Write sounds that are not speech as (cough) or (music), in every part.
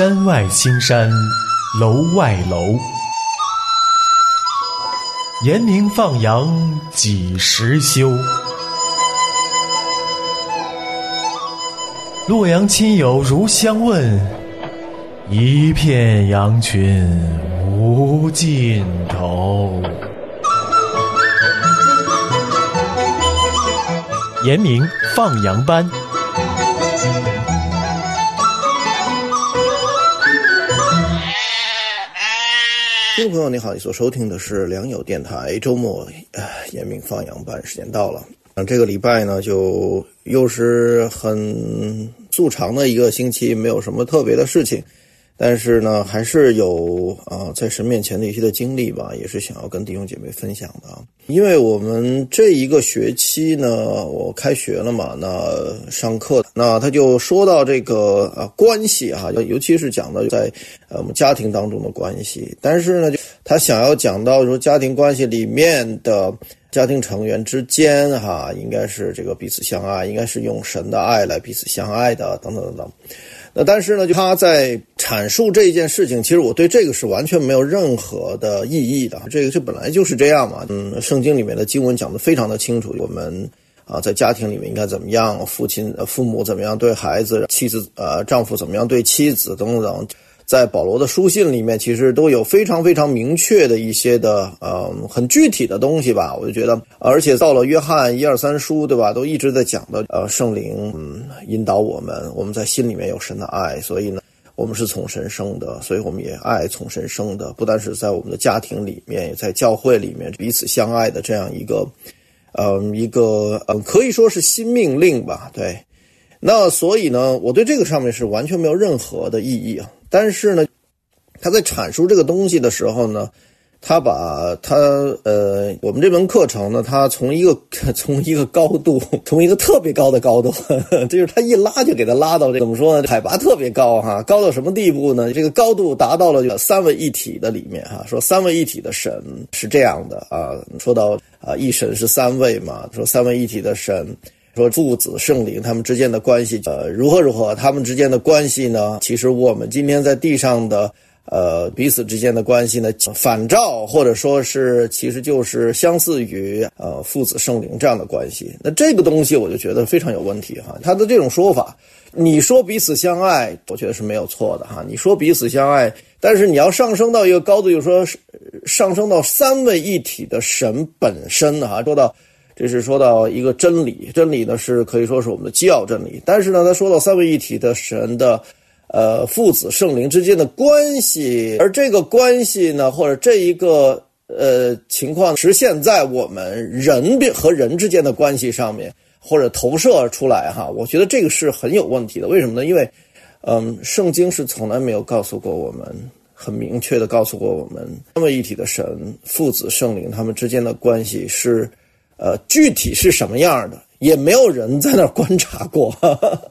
山外青山楼外楼，严明放羊几时休？洛阳亲友如相问，一片羊群无尽头。严明放羊班。听众朋友，你好，你所收听的是良友电台周末呃严明放羊班，时间到了。嗯这个礼拜呢，就又是很素常的一个星期，没有什么特别的事情。但是呢，还是有啊，在神面前的一些的经历吧，也是想要跟弟兄姐妹分享的。因为我们这一个学期呢，我开学了嘛，那上课，那他就说到这个啊关系啊，尤其是讲到在呃我们家庭当中的关系。但是呢，他想要讲到说家庭关系里面的家庭成员之间哈，应该是这个彼此相爱，应该是用神的爱来彼此相爱的，等等等等。那但是呢，他在阐述这一件事情，其实我对这个是完全没有任何的意义的。这个这本来就是这样嘛。嗯，圣经里面的经文讲的非常的清楚，我们啊在家庭里面应该怎么样，父亲、父母怎么样对孩子，妻子呃丈夫怎么样对妻子等等。在保罗的书信里面，其实都有非常非常明确的一些的，呃，很具体的东西吧。我就觉得，而且到了约翰一二三书，对吧，都一直在讲的，呃，圣灵嗯引导我们，我们在心里面有神的爱，所以呢，我们是从神生的，所以我们也爱从神生的，不单是在我们的家庭里面，也在教会里面彼此相爱的这样一个，嗯，一个嗯，可以说是新命令吧。对，那所以呢，我对这个上面是完全没有任何的意义啊。但是呢，他在阐述这个东西的时候呢，他把他呃，我们这门课程呢，他从一个 (laughs) 从一个高度，(laughs) 从一个特别高的高度，(laughs) 就是他一拉就给他拉到这怎么说呢？海拔特别高哈，高到什么地步呢？这个高度达到了三位一体的里面哈，说三位一体的神是这样的啊，说到啊一神是三位嘛，说三位一体的神。说父子圣灵他们之间的关系，呃，如何如何？他们之间的关系呢？其实我们今天在地上的，呃，彼此之间的关系呢，反照或者说是，其实就是相似于呃父子圣灵这样的关系。那这个东西我就觉得非常有问题哈。他的这种说法，你说彼此相爱，我觉得是没有错的哈。你说彼此相爱，但是你要上升到一个高度，就说上升到三位一体的神本身哈，说到。这是说到一个真理，真理呢是可以说是我们的基要真理。但是呢，他说到三位一体的神的，呃，父子圣灵之间的关系，而这个关系呢，或者这一个呃情况，实现在我们人和人之间的关系上面，或者投射出来哈，我觉得这个是很有问题的。为什么呢？因为，嗯，圣经是从来没有告诉过我们，很明确的告诉过我们，三位一体的神、父子圣灵他们之间的关系是。呃，具体是什么样的，也没有人在那儿观察过，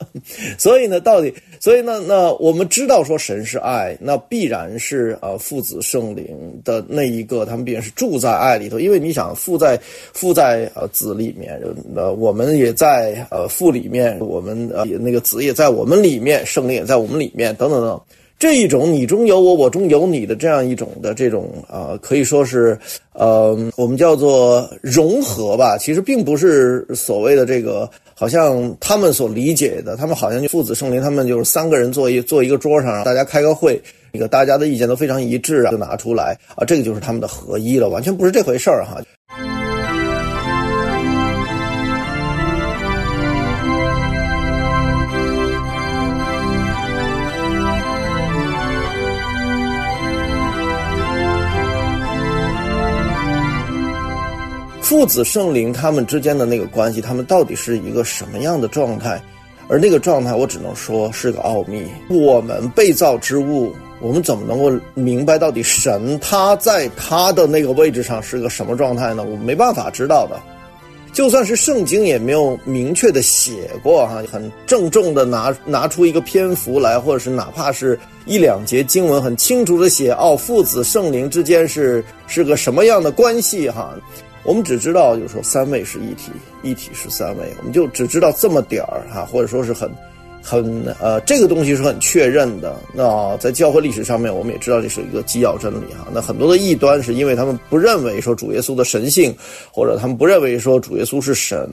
(laughs) 所以呢，到底，所以呢，那我们知道说神是爱，那必然是呃父子圣灵的那一个，他们必然是住在爱里头，因为你想父在父在呃子里面，呃我们也在呃父里面，我们呃那个子也在我们里面，圣灵也在我们里面，等等等。这一种你中有我，我中有你的这样一种的这种啊，可以说是呃，我们叫做融合吧。其实并不是所谓的这个，好像他们所理解的，他们好像就父子圣灵，他们就是三个人坐一坐一个桌上，大家开个会，那个大家的意见都非常一致啊，就拿出来啊，这个就是他们的合一了，完全不是这回事儿哈。父子圣灵他们之间的那个关系，他们到底是一个什么样的状态？而那个状态，我只能说是个奥秘。我们被造之物，我们怎么能够明白到底神他在他的那个位置上是个什么状态呢？我们没办法知道的。就算是圣经也没有明确的写过哈，很郑重的拿拿出一个篇幅来，或者是哪怕是一两节经文，很清楚的写哦，父子圣灵之间是是个什么样的关系哈。我们只知道，就是说三位是一体，一体是三位，我们就只知道这么点儿哈，或者说是很，很呃，这个东西是很确认的。那在教会历史上面，我们也知道这是一个基要真理哈。那很多的异端是因为他们不认为说主耶稣的神性，或者他们不认为说主耶稣是神，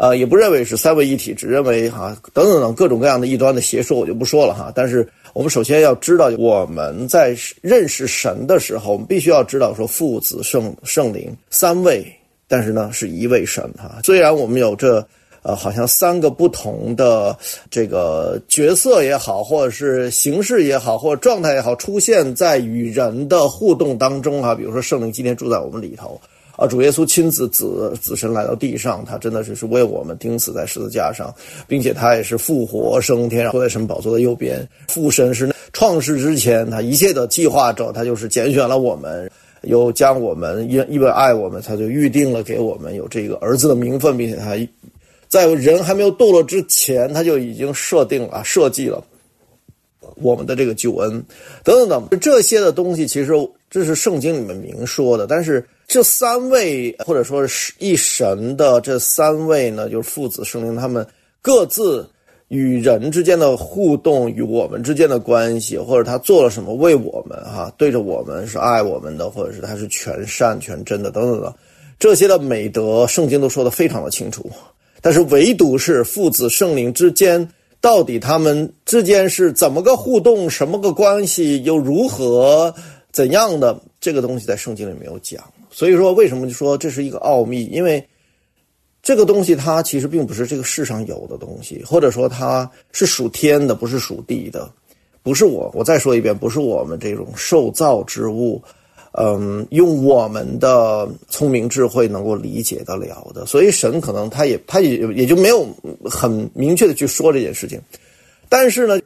呃，也不认为是三位一体，只认为哈等等等各种各样的异端的邪说，我就不说了哈。但是我们首先要知道，我们在认识神的时候，我们必须要知道说父子圣圣灵三位，但是呢是一位神哈。虽然我们有这。呃，好像三个不同的这个角色也好，或者是形式也好，或者状态也好，出现在与人的互动当中啊。比如说，圣灵今天住在我们里头啊，主耶稣亲自子子神来到地上，他真的是是为我们钉死在十字架上，并且他也是复活升天，坐在神宝座的右边。父神是创世之前他一切的计划者，他就是拣选了我们，又将我们因因为爱我们，他就预定了给我们有这个儿子的名分，并且他。在人还没有堕落之前，他就已经设定了、设计了我们的这个救恩，等等等这些的东西，其实这是圣经里面明说的。但是这三位或者说是一神的这三位呢，就是父子圣灵，他们各自与人之间的互动，与我们之间的关系，或者他做了什么为我们哈，对着我们是爱我们的，或者是他是全善全真的等等等这些的美德，圣经都说的非常的清楚。但是唯独是父子圣灵之间，到底他们之间是怎么个互动，什么个关系，又如何怎样的这个东西在圣经里没有讲。所以说，为什么就说这是一个奥秘？因为这个东西它其实并不是这个世上有的东西，或者说它是属天的，不是属地的，不是我。我再说一遍，不是我们这种受造之物。嗯，用我们的聪明智慧能够理解得了的，所以神可能他也他也也就没有很明确的去说这件事情。但是呢，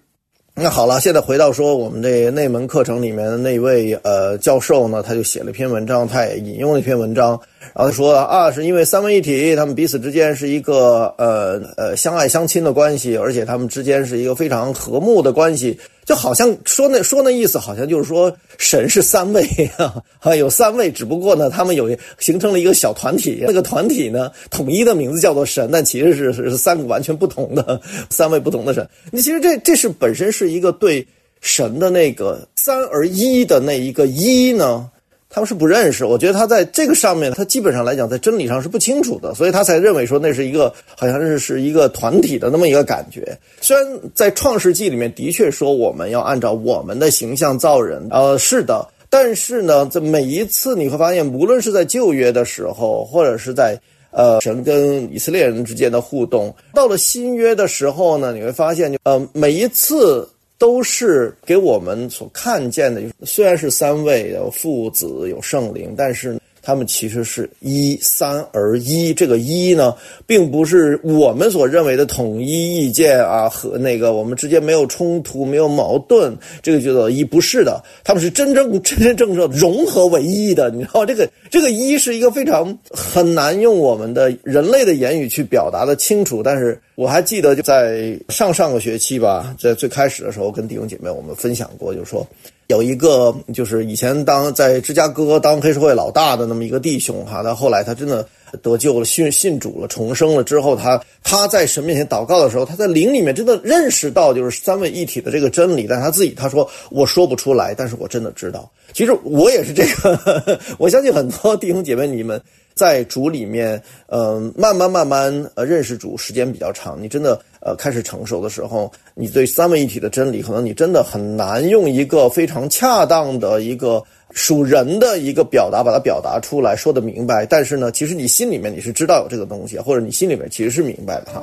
那好了，现在回到说我们这内门课程里面的那位呃教授呢，他就写了一篇文章，他也引用了一篇文章，然后他说啊，是因为三位一体，他们彼此之间是一个呃呃相爱相亲的关系，而且他们之间是一个非常和睦的关系。就好像说那说那意思，好像就是说神是三位啊，有三位，只不过呢，他们有形成了一个小团体，那个团体呢，统一的名字叫做神，但其实是是三个完全不同的三位不同的神。你其实这这是本身是一个对神的那个三而一的那一个一呢。他们是不认识，我觉得他在这个上面，他基本上来讲在真理上是不清楚的，所以他才认为说那是一个好像是是一个团体的那么一个感觉。虽然在创世纪里面的确说我们要按照我们的形象造人，呃，是的，但是呢，在每一次你会发现，无论是在旧约的时候，或者是在呃神跟以色列人之间的互动，到了新约的时候呢，你会发现，就呃每一次。都是给我们所看见的，虽然是三位有父子有圣灵，但是。他们其实是一三而一，这个一呢，并不是我们所认为的统一意见啊，和那个我们之间没有冲突、没有矛盾，这个叫做一，不是的，他们是真正真 (laughs) 真正正融合为一的。你知道，这个这个一是一个非常很难用我们的人类的言语去表达的清楚。但是我还记得就在上上个学期吧，在最开始的时候跟弟兄姐妹我们分享过，就是说。有一个就是以前当在芝加哥当黑社会老大的那么一个弟兄哈，他后来他真的得救了，信信主了，重生了之后，他他在神面前祷告的时候，他在灵里面真的认识到就是三位一体的这个真理，但他自己他说我说不出来，但是我真的知道。其实我也是这个，(laughs) 我相信很多弟兄姐妹你们。在主里面，嗯，慢慢慢慢呃认识主时间比较长，你真的呃开始成熟的时候，你对三位一体的真理，可能你真的很难用一个非常恰当的一个属人的一个表达把它表达出来，说的明白。但是呢，其实你心里面你是知道有这个东西，或者你心里面其实是明白的哈。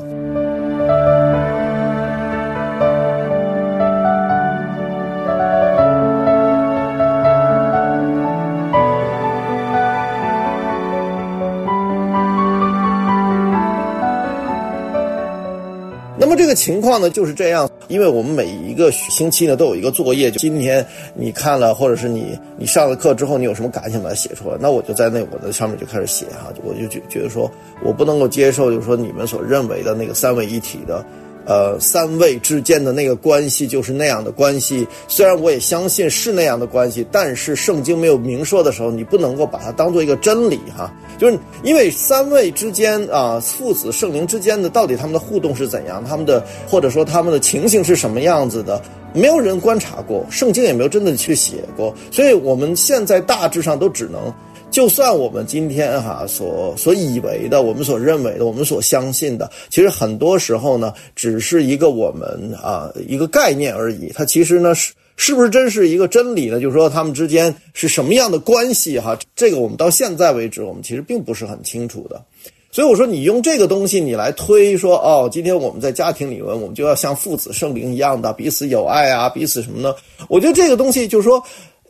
那么这个情况呢就是这样，因为我们每一个星期呢都有一个作业，就今天你看了，或者是你你上了课之后，你有什么感想把它写出来，那我就在那我的上面就开始写哈，我就觉觉得说我不能够接受，就是说你们所认为的那个三位一体的呃，三位之间的那个关系就是那样的关系。虽然我也相信是那样的关系，但是圣经没有明说的时候，你不能够把它当做一个真理哈。就是因为三位之间啊，父子圣灵之间的到底他们的互动是怎样，他们的或者说他们的情形是什么样子的，没有人观察过，圣经也没有真的去写过，所以我们现在大致上都只能。就算我们今天哈所所以为的，我们所认为的，我们所相信的，其实很多时候呢，只是一个我们啊一个概念而已。它其实呢是是不是真是一个真理呢？就是说他们之间是什么样的关系哈？这个我们到现在为止，我们其实并不是很清楚的。所以我说，你用这个东西你来推说哦，今天我们在家庭里面，我们就要像父子圣灵一样的彼此有爱啊，彼此什么呢？我觉得这个东西就是说。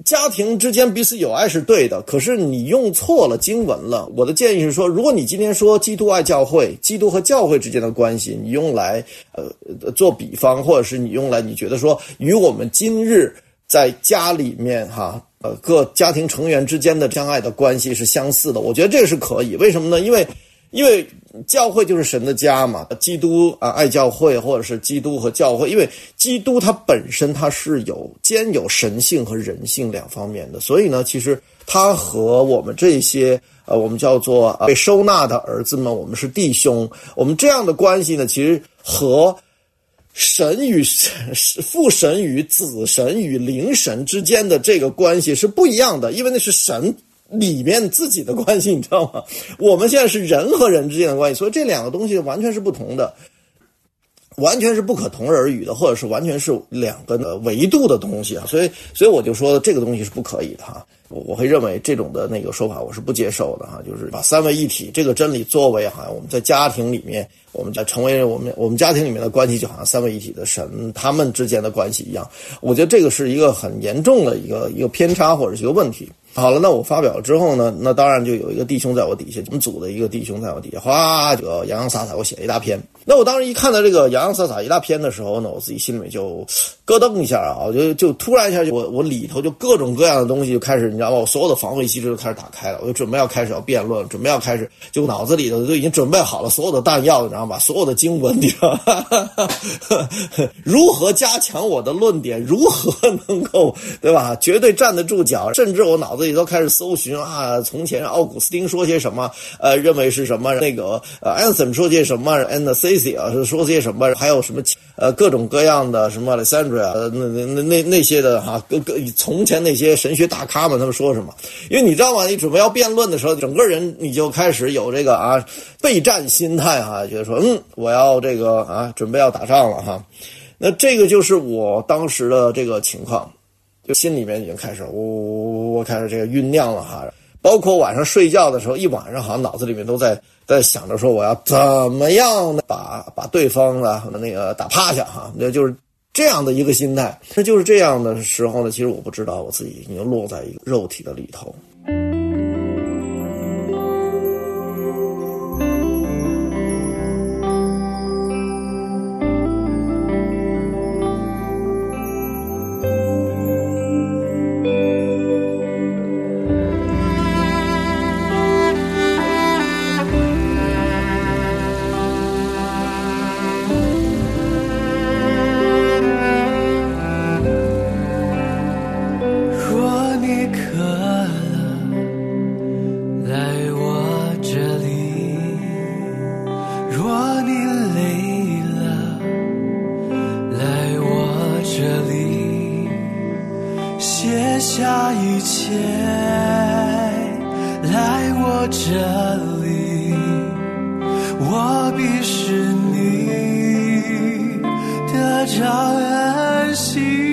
家庭之间彼此有爱是对的，可是你用错了经文了。我的建议是说，如果你今天说基督爱教会，基督和教会之间的关系，你用来呃做比方，或者是你用来你觉得说与我们今日在家里面哈呃各家庭成员之间的相爱的关系是相似的，我觉得这个是可以。为什么呢？因为。因为教会就是神的家嘛，基督啊爱教会，或者是基督和教会，因为基督它本身它是有兼有神性和人性两方面的，所以呢，其实他和我们这些呃我们叫做被收纳的儿子们，我们是弟兄，我们这样的关系呢，其实和神与神 (laughs) 父神与子神与灵神之间的这个关系是不一样的，因为那是神。里面自己的关系，(laughs) 你知道吗？我们现在是人和人之间的关系，所以这两个东西完全是不同的，完全是不可同日而语的，或者是完全是两个维度的东西啊。所以，所以我就说这个东西是不可以的哈。我我会认为这种的那个说法我是不接受的哈，就是把三位一体这个真理作为哈我们在家庭里面，我们在成为我们我们家庭里面的关系，就好像三位一体的神他们之间的关系一样。我觉得这个是一个很严重的一个一个偏差或者是一个问题。好了，那我发表了之后呢，那当然就有一个弟兄在我底下，我们组的一个弟兄在我底下，哗，就洋洋洒洒我写了一大篇。那我当时一看到这个洋洋洒洒一大篇的时候呢，我自己心里面就咯噔一下啊，我就就突然一下我我里头就各种各样的东西就开始，你知道吗？我所有的防卫机制都开始打开了，我就准备要开始要辩论，准备要开始，就脑子里头都已经准备好了所有的弹药，你知道吗？所有的经文，你知道吗？(laughs) 如何加强我的论点？如何能够对吧？绝对站得住脚？甚至我脑子里都开始搜寻啊，从前奥古斯丁说些什么？呃，认为是什么？那个呃，安森说些什么？And C。啊，是说些什么？还有什么呃，各种各样的什么 Alexandria，那那那那那些的哈，各各从前那些神学大咖们他们说什么？因为你知道吗？你准备要辩论的时候，整个人你就开始有这个啊备战心态哈，觉得说嗯，我要这个啊，准备要打仗了哈。那这个就是我当时的这个情况，就心里面已经开始呜呜呜开始这个酝酿了哈。包括晚上睡觉的时候，一晚上好像脑子里面都在在想着说我要怎么样把把对方呢那个打趴下哈，那就是这样的一个心态。那就是这样的时候呢，其实我不知道我自己已经落在一个肉体的里头。卸下一切，来我这里，我必是你的着安心。